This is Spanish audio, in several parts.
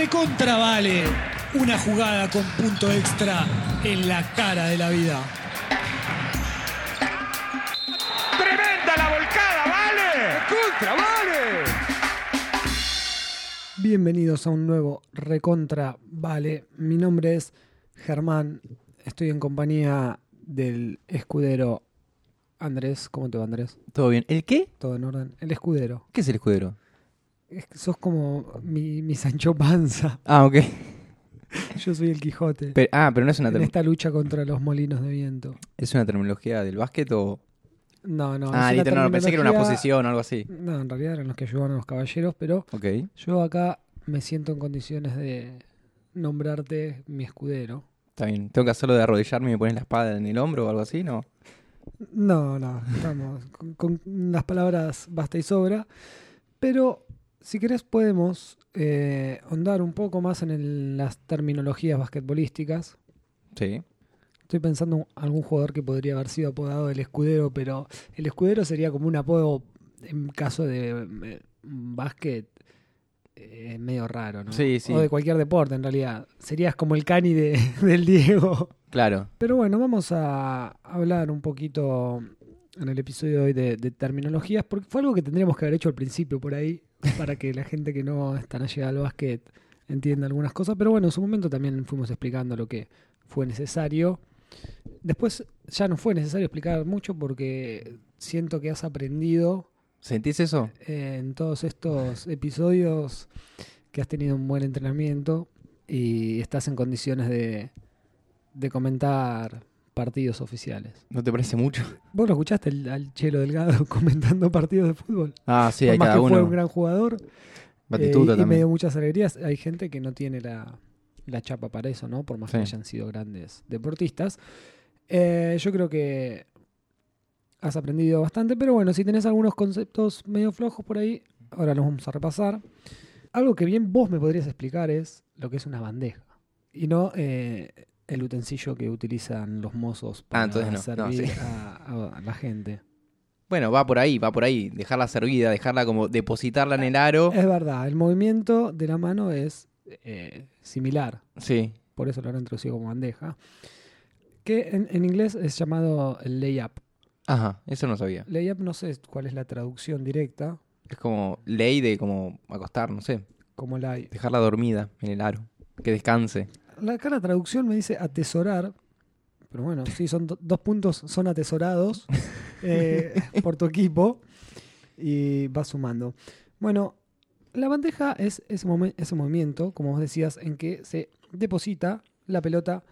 recontra vale una jugada con punto extra en la cara de la vida. ¡Tremenda la volcada, vale! ¡Contra, vale! Bienvenidos a un nuevo Recontra Vale. Mi nombre es Germán. Estoy en compañía del escudero Andrés. ¿Cómo te va, Andrés? ¿Todo bien? ¿El qué? Todo en orden. El escudero. ¿Qué es el escudero? Es que sos como mi, mi Sancho Panza. Ah, ok. Yo soy el Quijote. Pero- ah, pero no es una, en esta lucha contra los molinos de viento. ¿es una terminología del básquet o...? No, no. ah, listo, no, pensé que era una posición o algo así. No, en realidad eran los que ayudaban a los caballeros, pero Ok. yo acá me siento en condiciones de nombrarte mi escudero. Está bien. ¿Tengo que hacerlo de arrodillarme y me pones la espada en el hombro o algo así? No. No, no, estamos con, con las palabras basta y sobra. Pero si querés podemos eh, ahondar un poco más en el- las terminologías basquetbolísticas. Sí. Estoy pensando en algún jugador que podría haber sido apodado el escudero, pero el escudero sería como un apodo en caso de eh, básquet eh, medio raro, ¿no? Sí, sí. O de cualquier deporte, en realidad. Serías como el cani de, del Diego. Claro. Pero bueno, vamos a hablar un poquito en el episodio de hoy de, de terminologías, porque fue algo que tendríamos que haber hecho al principio por ahí, para que la gente que no es tan allegada al básquet entienda algunas cosas. Pero bueno, en su momento también fuimos explicando lo que fue necesario. Después ya no fue necesario explicar mucho porque siento que has aprendido ¿Sentís eso? eh, en todos estos episodios que has tenido un buen entrenamiento y estás en condiciones de, de comentar partidos oficiales. ¿No te parece mucho? ¿Vos lo escuchaste el- al Chelo Delgado comentando partidos de fútbol? Ah, sí, Por hay más cada que fue un gran jugador Batistuta eh, y me también. dio muchas alegrías. Hay gente que no tiene la, la chapa para eso, ¿no? Por más que hayan sido grandes deportistas. Eh, yo creo que has aprendido bastante, pero bueno, si tenés algunos conceptos medio flojos por ahí, ahora los vamos a repasar. Algo que bien vos me podrías explicar es lo que es una bandeja y no eh, el utensilio que utilizan los mozos para Ah, entonces no, no, servir sí. a, a la gente. Bueno, va por ahí, va por ahí. Dejarla servida, dejarla como depositarla en el aro. Es verdad, el movimiento de la mano es eh, similar, Sí. por eso lo han introducido como bandeja, que en, en inglés es llamado el layup. Ajá, eso no sabía. Layup no sé cuál es la traducción directa, Es como ley de como acostar, no sé. como la... Dejarla dormida en el aro. Que descanse. La, acá la traducción me dice atesorar, pero bueno, sí, son do- dos puntos, son atesorados eh, por tu equipo y vas sumando. Bueno, la bandeja es ese, momen- ese movimiento, como vos decías, en que se deposita la pelota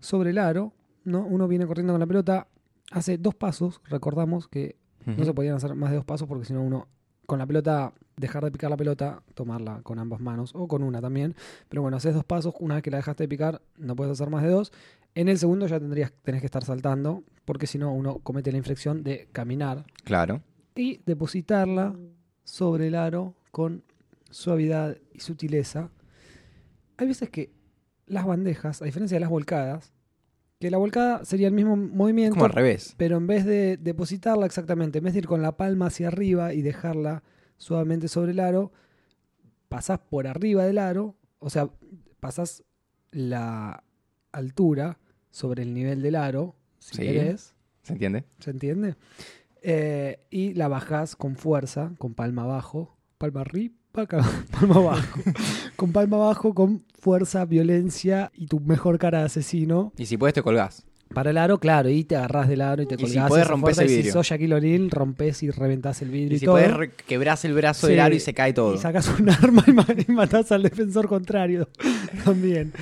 sobre el aro, ¿no? Uno viene corriendo con la pelota, hace dos pasos, recordamos que no se podían hacer más de dos pasos porque si no uno con la pelota, dejar de picar la pelota, tomarla con ambas manos o con una también. Pero bueno, haces dos pasos, una vez que la dejaste de picar, no puedes hacer más de dos. En el segundo ya tendrías, tenés que estar saltando, porque si no uno comete la inflexión de caminar Claro. y depositarla sobre el aro con suavidad y sutileza. Hay veces que las bandejas, a diferencia de las volcadas, que la volcada sería el mismo movimiento, Como al revés. pero en vez de depositarla exactamente, en vez de ir con la palma hacia arriba y dejarla suavemente sobre el aro, pasás por arriba del aro, o sea, pasás la altura sobre el nivel del aro, si Sí. querés, ¿Se entiende? ¿se entiende? Eh, y la bajás con fuerza, con palma abajo, palma arriba, palma abajo, con palma abajo, con fuerza, violencia y tu mejor cara de asesino. Y si puedes te colgás. Para el aro, claro, y te agarrás del aro y te Y si colgás. podés, rompés fuerza, el y vidrio. Si sos Shaquille O'Neal, rompés y reventás el vidrio y, Y si todo. puedes re- quebrás el brazo Sí. del aro y se cae todo. Y sacás un arma y, ma- y matás al defensor contrario también.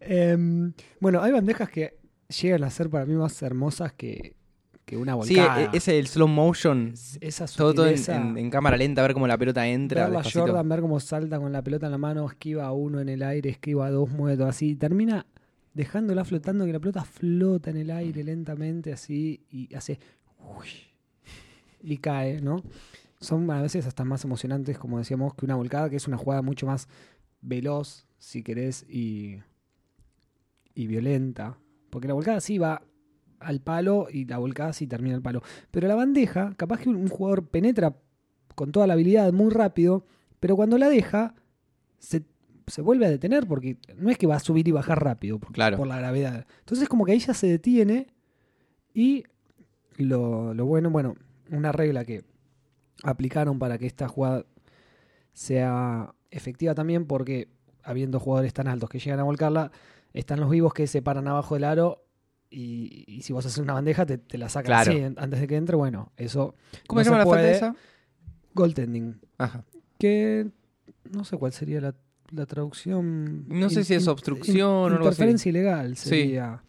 Em, bueno, hay bandejas que llegan a ser para mí más hermosas que, que una Sí, volcada. e- ese el slow motion. Esa Todo, todo en, en- en cámara lenta, ver cómo la pelota entra. ver la. Jordan, ver cómo salta con la pelota en la mano, esquiva a uno en el aire, esquiva a dos, mueve todo así. y Termina dejándola flotando, que la pelota flota en el aire lentamente así y hace... y cae, ¿no? Son a veces hasta más emocionantes, como decíamos, que una volcada, que es una jugada mucho más veloz, si querés, y, y violenta. Porque la volcada sí va al palo y la volcada sí termina al palo. Pero la bandeja, capaz que un, un jugador penetra con toda la habilidad muy rápido, pero cuando la deja, se, se vuelve a detener porque no es que va a subir y bajar rápido por, Claro. por la gravedad. Entonces como que ahí ya se detiene y lo, lo bueno, bueno, una regla que aplicaron para que esta jugada sea efectiva también porque habiendo jugadores tan altos que llegan a volcarla, están los vivos que se paran abajo del aro y, y si vos haces una bandeja te, te la sacan Claro. así antes de que entre. Bueno, eso ¿Cómo no se llama la falta esa? goaltending. Ajá. Que no sé cuál sería la, la traducción. No sé si es obstrucción o algo así. Interferencia ilegal Sí. sería.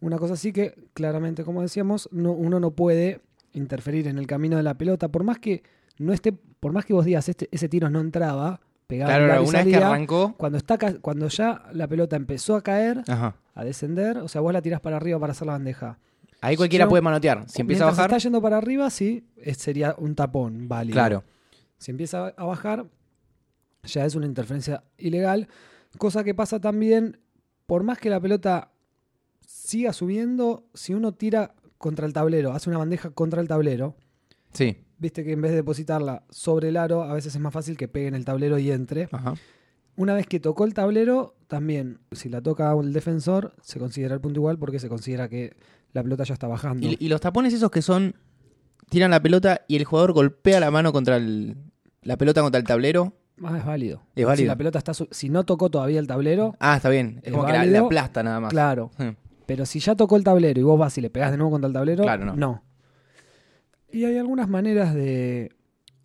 Una cosa así que, claramente, como decíamos, no, uno no puede interferir en el camino de la pelota. Por más que no esté, por más que vos digas este, ese tiro no entraba, pegaba Claro, una vez que arrancó. cuando está cuando ya la pelota empezó a caer, Ajá. a descender, o sea, vos la tirás para arriba para hacer la bandeja. Ahí cualquiera puede manotear. Si empieza a bajar. está yendo para arriba, sí, sería un tapón válido. Claro. Si empieza a bajar, ya es una interferencia ilegal. Cosa que pasa también, por más que la pelota siga subiendo, si uno tira contra el tablero, hace una bandeja contra el tablero, Sí. viste que en vez de depositarla sobre el aro, a veces es más fácil que pegue en el tablero y entre. Ajá. Una vez que tocó el tablero, también, si la toca el defensor, se considera el punto igual porque se considera que la pelota ya está bajando. Y, y los tapones esos que son. Tiran la pelota y el jugador golpea la mano contra el. La pelota contra el tablero. Ah, es válido. Es válido. Si la pelota está si no tocó todavía el tablero, Ah, está bien. Es Es como que la, válido. la aplasta nada más. claro. Pero si ya tocó el tablero y vos vas y le pegás de nuevo contra el tablero, Claro, no. Y hay algunas maneras de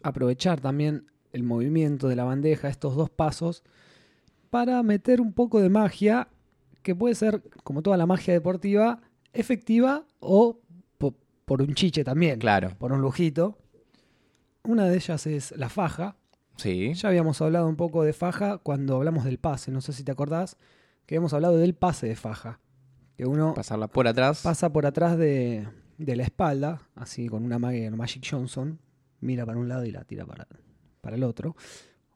aprovechar también el movimiento de la bandeja, estos dos pasos, para meter un poco de magia, que puede ser, como toda la magia deportiva, efectiva o po- por un chiche también, Claro. por un lujito. Una de ellas es la faja. Sí. Ya habíamos hablado un poco de faja cuando hablamos del pase, no sé si te acordás, que habíamos hablado del pase de faja. Que uno Pasarla por atrás. pasa por atrás de, de la espalda, así con una magia Magic Johnson, mira para un lado y la tira para, para el otro,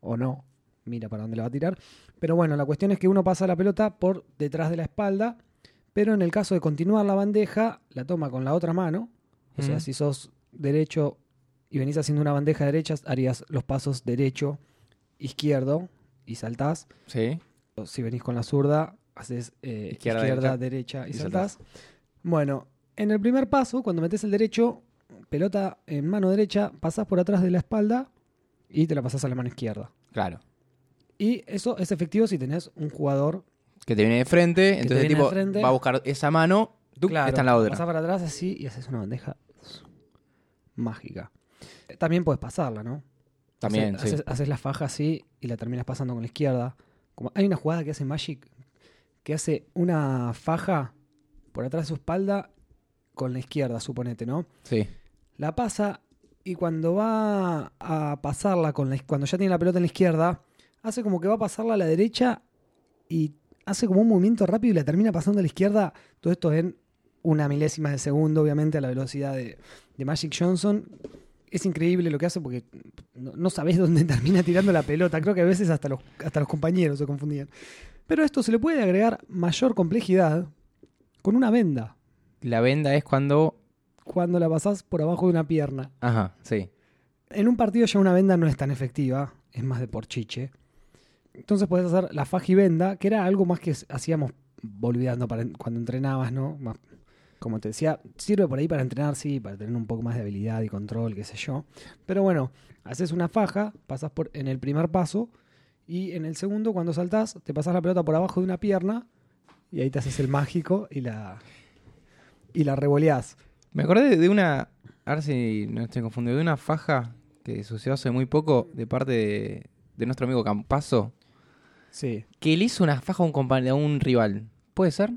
o no, mira para dónde la va a tirar. Pero bueno, la cuestión es que uno pasa la pelota por detrás de la espalda, pero en el caso de continuar la bandeja, la toma con la otra mano, o sea, Ujú. si sos derecho y venís haciendo una bandeja derecha, harías los pasos derecho, izquierdo y saltás. Sí. O si venís con la zurda, haces eh, Izquierda, izquierda, derecha. derecha, y, saltás. Bueno, en el primer paso, cuando metes el derecho, pelota en mano derecha, pasás por atrás de la espalda y te la pasás a la mano izquierda. Claro. Y eso es efectivo si tenés un jugador Que te viene de frente. te Entonces, viene tipo, frente. va a buscar esa mano. tuc, Claro, está en la otra. pasás para atrás así y haces una bandeja mágica. También puedes pasarla, ¿no? También, Haces, sí. haces- haces la faja así y la terminas pasando con la izquierda. Como, hay una jugada que hace Magic que hace una faja por atrás de su espalda con la izquierda, suponete, ¿no? Sí. La pasa y cuando va a pasarla con la, cuando ya tiene la pelota en la izquierda, hace como que va a pasarla a la derecha y hace como un movimiento rápido y la termina pasando a la izquierda. Todo esto en una milésima de segundo, obviamente, a la velocidad de, de Magic Johnson. Es increíble lo que hace porque no, no sabés dónde termina tirando la pelota. Creo que a veces hasta los, hasta los compañeros se confundían. Pero a esto se le puede agregar mayor complejidad con una venda. La venda es cuando. Cuando la pasás por abajo de una pierna. Ajá, sí. En un partido ya una venda no es tan efectiva, es más de por chiche. Entonces puedes hacer la faja y venda, que era algo más que hacíamos olvidando para cuando entrenabas, ¿no? Como te decía, sirve por ahí para entrenar, sí, para tener un poco más de habilidad y control, qué sé yo. Pero bueno, haces una faja, pasas por en el primer paso y en el segundo, cuando saltás, te pasas la pelota por abajo de una pierna y ahí te haces el mágico y la y la revoleás. Me acordé de una. A ver si no estoy confundido. De una faja que sucedió hace muy poco de parte de, de nuestro amigo Campazo. Sí. Que le hizo una faja a un, compañero, a un rival. ¿Puede ser?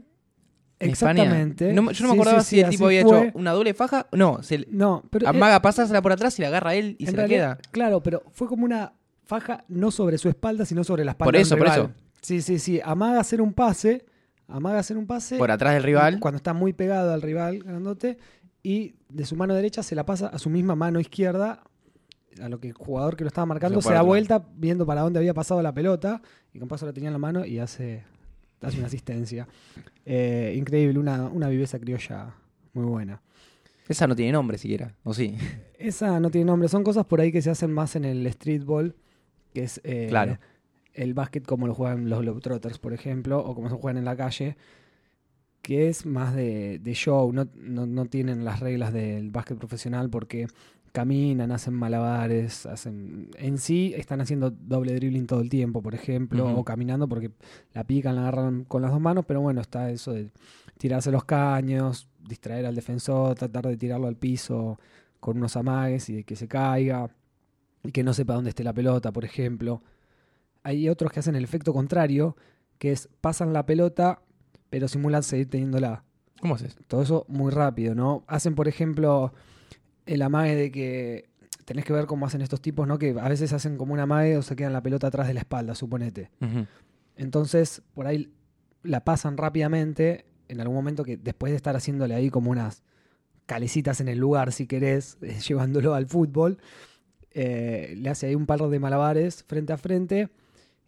En España. Exactamente. No yo no me Sí, acordaba sí, si sí, el tipo había fue. hecho una doble faja. No, se No, pero eh, amaga, pasársela por atrás y la agarra él y se la queda. Claro, pero fue como una faja no sobre su espalda, sino sobre la espalda Por del eso, por rival. eso. Sí, sí, sí. Amaga hacer un pase. Amaga hacer un pase. Por atrás del rival. Cuando está muy pegado al rival, grandote. Y de su mano derecha se la pasa a su misma mano izquierda. A lo que el jugador que lo estaba marcando Se da vuelta viendo para dónde había pasado la pelota. Y con paso la tenía en la mano y hace, hace una asistencia. Eh, increíble, una, una viveza criolla muy buena. Esa no tiene nombre siquiera. ¿O sí? Esa no tiene nombre, son cosas por ahí que se hacen más en el streetball, que es eh, Claro. el básquet como lo juegan los Globetrotters, por ejemplo, o como se juegan en la calle, que es más de, de show, no, no, no tienen las reglas del básquet profesional porque caminan, hacen malabares, hacen en sí están haciendo doble dribbling todo el tiempo, por ejemplo, o caminando porque la pican, la agarran con las dos manos, pero bueno, está eso de tirarse los caños, distraer al defensor, tratar de tirarlo al piso con unos amagues y de que se caiga y que no sepa dónde esté la pelota, por ejemplo. Hay otros que hacen el efecto contrario, que es pasan la pelota pero simulan seguir teniéndola. ¿Cómo haces? Todo eso muy rápido, ¿no? Hacen, por ejemplo, el amague de que tenés que ver cómo hacen estos tipos, ¿no? Que a veces hacen como un amague o se quedan la pelota atrás de la espalda, suponete. Entonces, por ahí la pasan rápidamente, en algún momento que después de estar haciéndole ahí como unas calecitas en el lugar, si querés, eh, llevándolo al fútbol, eh, le hace ahí un par de malabares frente a frente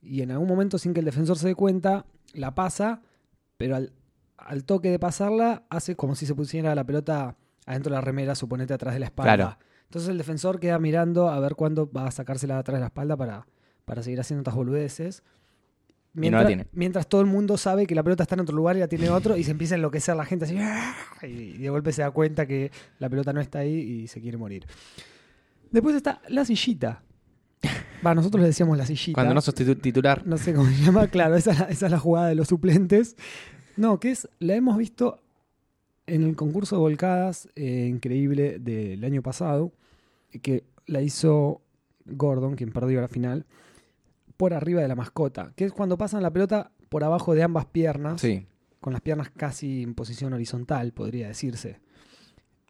y en algún momento, sin que el defensor se dé cuenta, la pasa, pero al, al toque de pasarla, hace como si se pusiera la pelota adentro de la remera, suponete atrás de la espalda. Claro. Entonces el defensor queda mirando a ver cuándo va a sacársela atrás de la espalda para, para seguir haciendo estas boludeces. Y no la Mientras, tiene. mientras todo el mundo sabe que la pelota está en otro lugar y la tiene otro, y se empieza a enloquecer la gente así, y, y de golpe se da cuenta que la pelota no está ahí y se quiere morir. Después está la sillita. Va, nosotros le decíamos la sillita. Cuando no sos titu- titular. No sé cómo se llama, claro, esa, es la- esa es la jugada de los suplentes. No, que es, la hemos visto en el concurso de volcadas eh, increíble del año pasado, que la hizo Gordon, quien perdió la final, por arriba de la mascota, que es cuando pasan la pelota por abajo de ambas piernas, Sí. con las piernas casi en posición horizontal, podría decirse.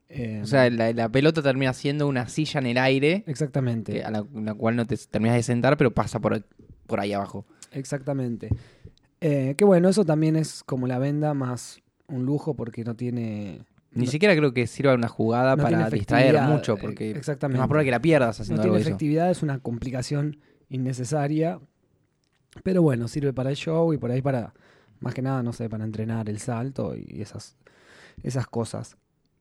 Eh, O sea, la, la pelota termina siendo una silla en el aire exactamente. eh, a la, la cual no te terminas de sentar, pero pasa por, por ahí abajo. Exactamente. Eh, que bueno, eso también es como la venda más un lujo porque no tiene. Ni no- siquiera creo que sirva una jugada No para tiene distraer mucho, eh, porque es exactamente. más probable que la pierdas no haciendo tiene algo de eso. efectividad, es una complicación innecesaria. Pero bueno, sirve para el show y por ahí para, más que nada, no sé, para entrenar el salto y esas, esas cosas.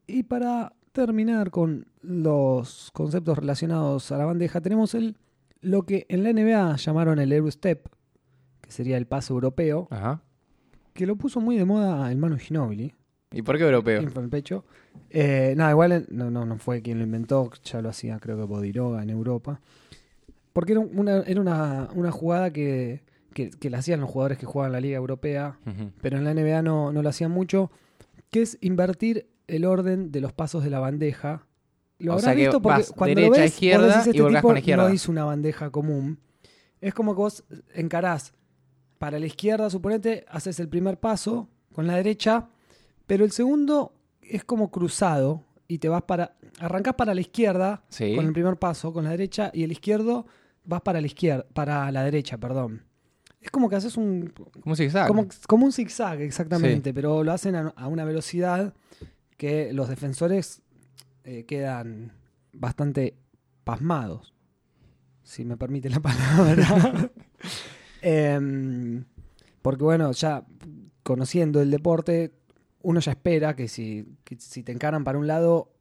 Y para terminar con los conceptos relacionados a la bandeja, tenemos el lo que en la NBA llamaron el Eurostep, que sería el paso europeo, Ajá. que lo puso muy de moda el Manu Ginóbili. ¿Y por qué europeo? infla el pecho. Eh, nada, igual eh, no, no, no fue quien lo inventó, ya lo hacía creo que Bodiroga en Europa. Porque era una, era una, una jugada que, que, que la hacían los jugadores que jugaban en la Liga Europea, pero en la NBA no, no lo hacían mucho, que es invertir el orden de los pasos de la bandeja. Lo O habrás sea que visto porque vas cuando derecha, lo ves, izquierda decís, y este volcás tipo con la izquierda". no hizo una bandeja común. Es como que vos encarás para la izquierda, suponete, haces el primer paso con la derecha, pero el segundo es como cruzado y te vas para. Arrancás para la izquierda Sí. con el primer paso, con la derecha, y el izquierdo vas para la izquierda, para la derecha, perdón. Es como que haces un. ¿Cómo se dice? Como, como un zigzag, exactamente, pero lo hacen a, a una velocidad que los defensores eh, quedan bastante pasmados, si me permite la palabra. Em, porque bueno, ya conociendo el deporte, uno ya espera que si, que si te encaran para un lado,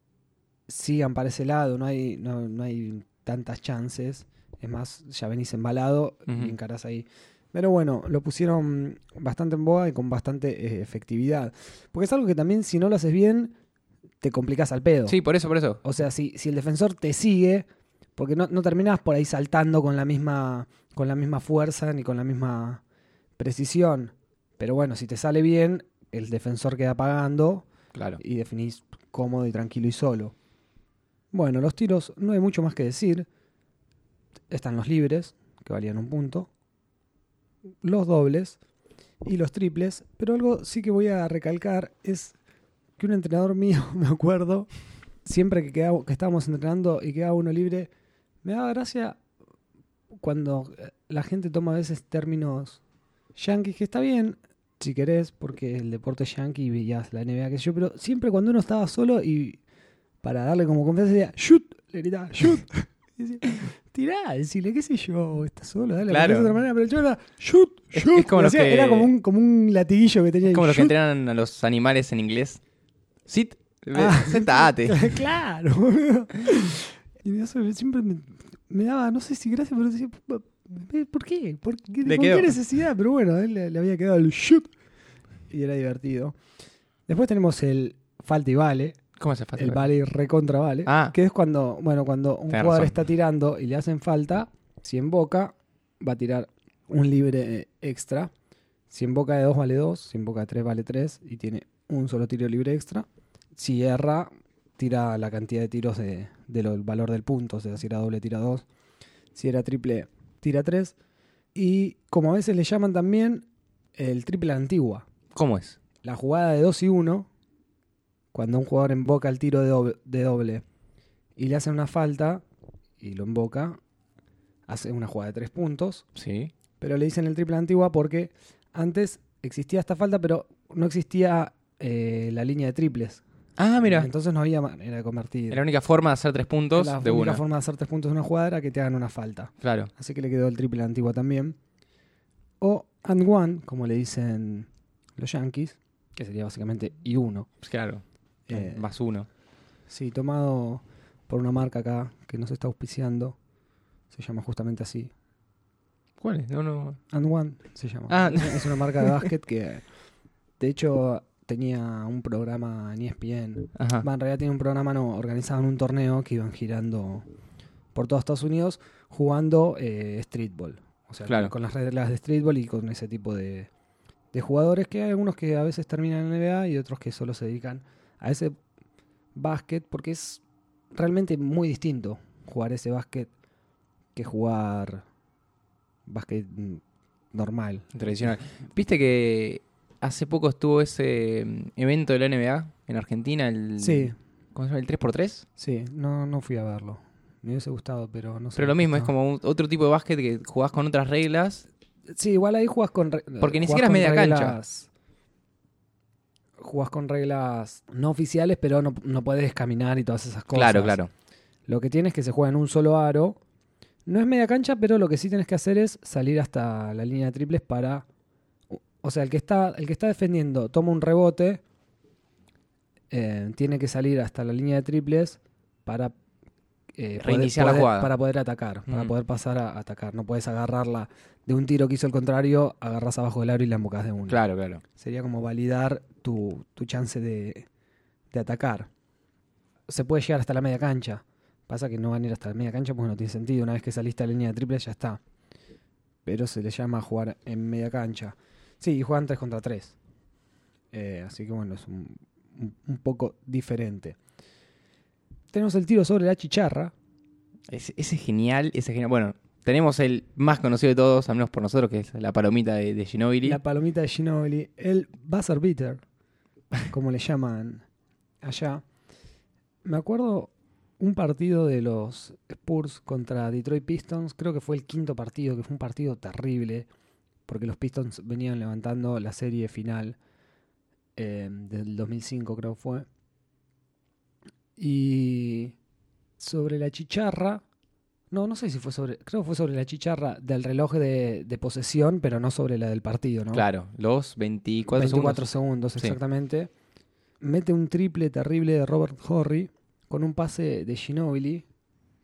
sigan para ese lado, no hay, no, no hay tantas chances. Es más, ya venís embalado y encarás ahí. Pero bueno, lo pusieron bastante en boga y con bastante eh, efectividad. Porque es algo que también, si no lo haces bien, te complicas al pedo. Sí, por eso, por eso. O sea, si, si el defensor te sigue, porque no, no terminás por ahí saltando con la misma, con la misma fuerza ni con la misma precisión. Pero bueno, si te sale bien, el defensor queda pagando Claro. y definís cómodo y tranquilo y solo. Bueno, los tiros no hay mucho más que decir. Están los libres, que valían un punto. Los dobles y los triples. Pero algo sí que voy a recalcar es que un entrenador mío, me acuerdo, siempre que, quedaba- que estábamos entrenando y quedaba uno libre, me daba gracia cuando eh, la gente toma a veces términos yankees, que está bien, si querés, porque el deporte es yankee veías la NBA, que yo, pero siempre cuando uno estaba solo y para darle como confianza decía, shoot, le gritaba. Tirá, decirle, qué sé yo, estás solo, dale, Claro. de otra manera, pero chaval era, shoot, Es- shoot. es como los hacía- que- Era como un, como un latiguillo que tenía. Es como los que entrenan a los animales en inglés. Sit. Ah. Sentate. claro, boludo. Y eso siempre me, me daba, no sé si gracia, pero decía, Eh, ¿Por qué? ¿Por, qué, Le ¿por quedó. qué necesidad? Pero bueno, a él le, le había quedado el shoot y era divertido. Después tenemos el falta y vale, ¿Cómo falta? el vale y recontra vale, Ah. que es cuando, bueno, cuando un Tenés jugador razón. está tirando y le hacen falta, si en boca va a tirar un libre eh, extra. Si en boca de 2 vale 2, si en boca de 3 vale 3 y tiene un solo tiro libre extra. Si erra, tira la cantidad de tiros de, de lo- del valor del punto, o sea, si era doble tira 2, si era triple tira 3. Y como a veces le llaman también el triple antigua. ¿Cómo es? La jugada de 2 y 1, cuando un jugador emboca el tiro de doble, de doble y le hacen una falta y lo emboca, hace una jugada de 3 puntos. Sí. Pero le dicen el triple la antigua porque antes existía esta falta, pero no existía eh, la línea de triples. Ah, mira. Entonces no había manera de convertir. La única forma de hacer tres puntos la de única una. forma de hacer tres puntos de una jugada era que te hagan una falta. Claro. Así que le quedó el triple la antigua también. O and one, como le dicen los yankees, que sería básicamente y uno. Pues Claro. Eh, Más uno. Sí, tomado por una marca acá que nos está auspiciando. Se llama justamente así. ¿Cuál es? No, no. And One se llama. Ah. Es, una marca de básquet que, de hecho, tenía un programa en ESPN. Ajá. En realidad tiene un programa, no, organizaban un torneo que iban girando por todos Estados Unidos jugando eh, streetball. O sea, Claro. con las reglas de streetball y con ese tipo de, de jugadores que hay algunos que a veces terminan en NBA y otros que solo se dedican a ese básquet porque es realmente muy distinto jugar ese básquet que jugar básquet mm, normal. Tradicional. ¿Viste que hace poco estuvo ese mm, evento de la NBA en Argentina? El, Sí, ¿Cómo se llama? ¿El 3x3? sí, no, no fui a verlo. Me hubiese gustado, pero no sé. Pero lo mismo, es como un- otro tipo de básquet que jugás con otras reglas. Sí, igual ahí jugás con. Porque ni siquiera es media cancha. Jugás con reglas no oficiales, pero no, no podés caminar y todas esas cosas. Claro, claro. Lo que tienes es que se juega en un solo aro. No es media cancha, pero lo que sí tienes que hacer es salir hasta la línea de triples para. O sea, el que está, el que está defendiendo toma un rebote. eh, tiene que salir hasta la línea de triples para. Eh, poder- Reiniciar la jugada. Para poder atacar. Para Mm. poder pasar a atacar. No puedes agarrarla de un tiro que hizo el contrario, agarras abajo del aro y la embocas de uno. Claro, claro. Sería como validar tu, tu chance de, de atacar. Se puede llegar hasta la media cancha. Pasa que no van a ir hasta la media cancha porque no tiene sentido. Una vez que saliste a la línea de triple ya está. Pero se le llama jugar en media cancha. Sí, y juegan 3 contra 3. así que bueno, es un, un- un poco diferente. Tenemos el tiro sobre la chicharra. Ese, ese es genial, ese es genial. Bueno, tenemos el más conocido de todos, al menos por nosotros, que es la palomita de, de Ginobili. La palomita de Ginobili. El buzzer beater, como le llaman allá. Me acuerdo un partido de los Spurs contra Detroit Pistons. Creo que fue el quinto partido, que fue un partido terrible. Porque los Pistons venían levantando la serie final eh, del 2005, creo que fue. Y sobre la chicharra. No, no sé si fue sobre. Creo que fue sobre la chicharra del reloj de, de posesión, pero no sobre la del partido, ¿no? Claro, los 24, 24 segundos. segundos, Sí. exactamente. Mete un triple terrible de Robert Horry con un pase de Ginobili.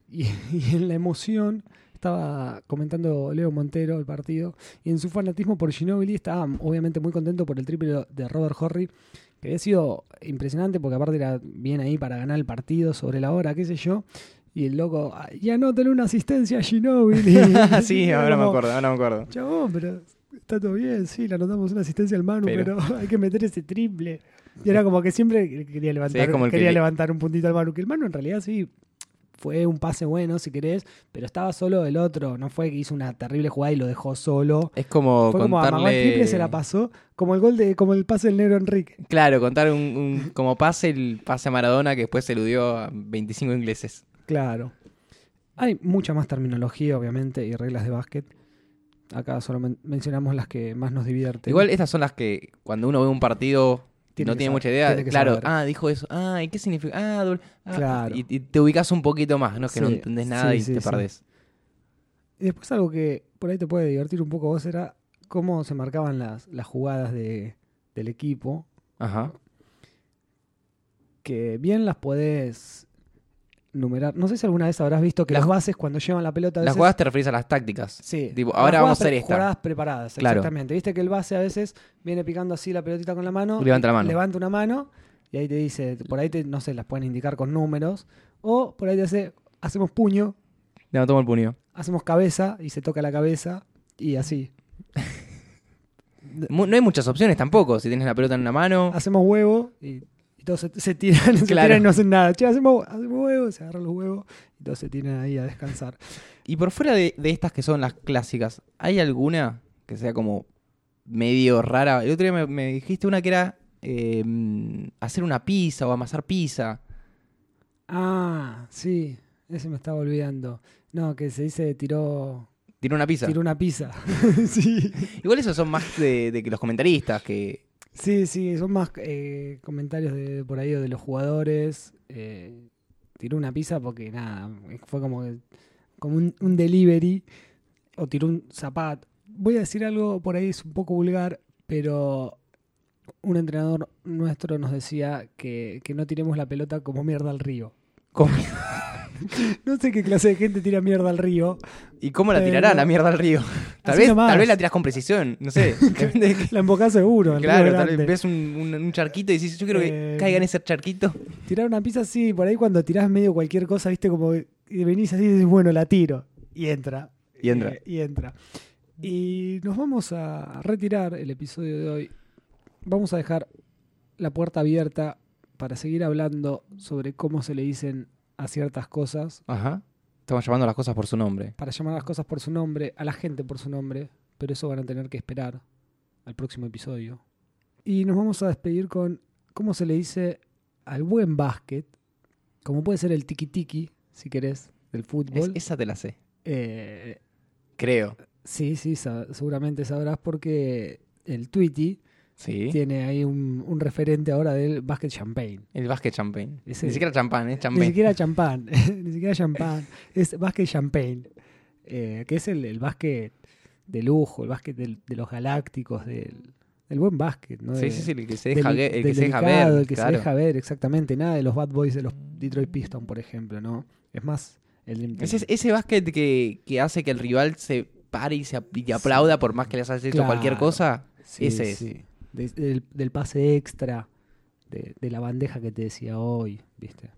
Y, y en la emoción estaba comentando Leo Montero el partido. Y en su fanatismo por Ginobili estaba obviamente muy contento por el triple de Robert Horry. Que había sido impresionante porque aparte era bien ahí para ganar el partido sobre la hora, qué sé yo. Y el loco, "Ah, y anótale una asistencia a Ginobili. sí, ahora me acuerdo, ahora me acuerdo. Chabón, pero está todo bien, sí, le anotamos una asistencia al Manu, Pero- pero, hay que meter ese triple. Y era como que siempre quería levantar, como que quería le- levantar un puntito al Manu, que el Manu en realidad sí fue un pase bueno, si querés, pero estaba solo el otro, no fue que hizo una terrible jugada y lo dejó solo. Es como Fue como el contarle... triple, se la pasó, como el gol de, como el pase del negro Enrique. Claro, contar un, un- como pase el pase a Maradona que después se eludió a 25 ingleses. Claro. Hay mucha más terminología, obviamente, y reglas de básquet. Acá solo men- mencionamos las que más nos divierten. Igual estas son las que cuando uno ve un partido Tiene no tiene saber, mucha idea, tiene claro, saber. ah, dijo eso, ah, ¿y qué significa? Ah, doble- ah, Claro. y, y te ubicas un poquito más, no es que no entendés nada sí, y sí, te perdés. Y después algo que por ahí te puede divertir un poco vos era cómo se marcaban las, las jugadas de, del equipo, Ajá. que bien las podés numerar. No sé si alguna vez habrás visto que Las- las bases cuando llevan la pelota a Las veces... jugadas te referís a las tácticas. Sí. Tipo, las ahora vamos a hacer esta. Jugadas preparadas, Claro. exactamente. Viste que el base a veces viene picando así la pelotita con la mano. Levanta la mano. Levanta una mano y ahí te dice, por ahí te, no sé, las pueden indicar con números. O por ahí te hace, hacemos puño, tomo el puño. hacemos cabeza y se toca la cabeza y así. No hay muchas opciones tampoco. Si tienes la pelota en una mano. Hacemos huevo y todos se, se tiran, se Claro. tiran y no hacen nada. Che, hacemos, hacemos huevo, se agarran los huevos y todos se tiran ahí a descansar. Y por fuera de, de estas que son las clásicas, ¿hay alguna que sea como medio rara? El otro día me, me dijiste una que era eh, mm, hacer una pizza o amasar pizza. Ah, sí, ese me estaba olvidando. No, que se dice tiró, Tirar una pizza. tiró una pizza. sí. Igual esos son más de, de que los comentaristas que. Sí, sí, son más eh, comentarios de por ahí de los jugadores. Eh, tiró una pizza porque nada, fue como, como un, un delivery o tiró un zapato. Voy a decir algo por ahí, es un poco vulgar, pero un entrenador nuestro nos decía que, que no tiremos la pelota como mierda al río. ¿Cómo- No sé qué clase de gente tira mierda al río. ¿Y cómo la tirará la mierda al río? Tal Así vez, nomás. tal vez la tiras con precisión, no sé. De La embocás seguro. Claro, tal vez ves un, un- un charquito y dices, yo quiero que Eh, caiga en ese charquito. Tirar una pizza, sí, por ahí cuando tirás medio cualquier cosa, viste, como y venís así y dices, bueno, la tiro. Y entra. Y entra. Eh, y entra. Y nos vamos a retirar el episodio de hoy. Vamos a dejar la puerta abierta para seguir hablando sobre cómo se le dicen a ciertas cosas, Ajá. Estamos llamando las cosas por su nombre. para llamar a las cosas por su nombre, a la gente por su nombre, pero eso van a tener que esperar al próximo episodio. Y nos vamos a despedir con cómo se le dice al buen básquet, como puede ser el tiki-tiki, si querés, del Es- fútbol. esa te la sé. Eh, Creo. sí, sí, seguramente sabrás porque el Tweety Sí. tiene ahí un, un referente ahora del básquet champagne. El básquet champagne. Ese- Ni siquiera champán, es Ni champagne. siquiera champán, ni siquiera champán, es básquet champagne, eh, que es el, el básquet de lujo, el básquet del- de los galácticos, del, del buen básquet, ¿no? Sí, sí, sí, el que se del- deja, ver- el que del se deja ver. el que claro. se deja ver, exactamente, nada de los bad boys de los Detroit Pistons, por ejemplo, ¿no? Es más, el, Ese, ese básquet que, que hace que el rival se pare y, se, y aplauda por más que les hayas hecho cualquier cosa. Sí, ese es. De- del, del pase extra, de, de la bandeja que te decía hoy, ¿viste?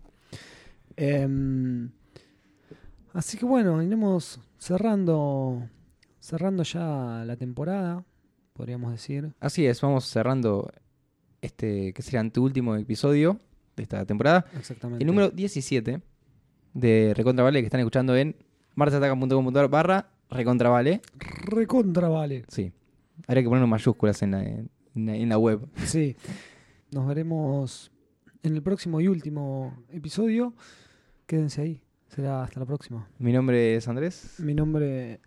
Em, así que bueno, iremos cerrando, cerrando ya la temporada, podríamos decir. Así es, vamos cerrando este, que sería anteúltimo episodio de esta temporada. Exactamente. El número 17 de Recontra Vale que están escuchando en martesataca.com.ar barra Recontra Vale. Recontra vale. Sí. Habría que poner mayúsculas en la, en la- en la web. Sí. Nos veremos en el próximo y último episodio. Quédense ahí. Será hasta la próxima. Mi nombre es Andrés. Mi nombre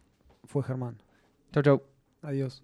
fue Germán. Chau, chau. Adiós.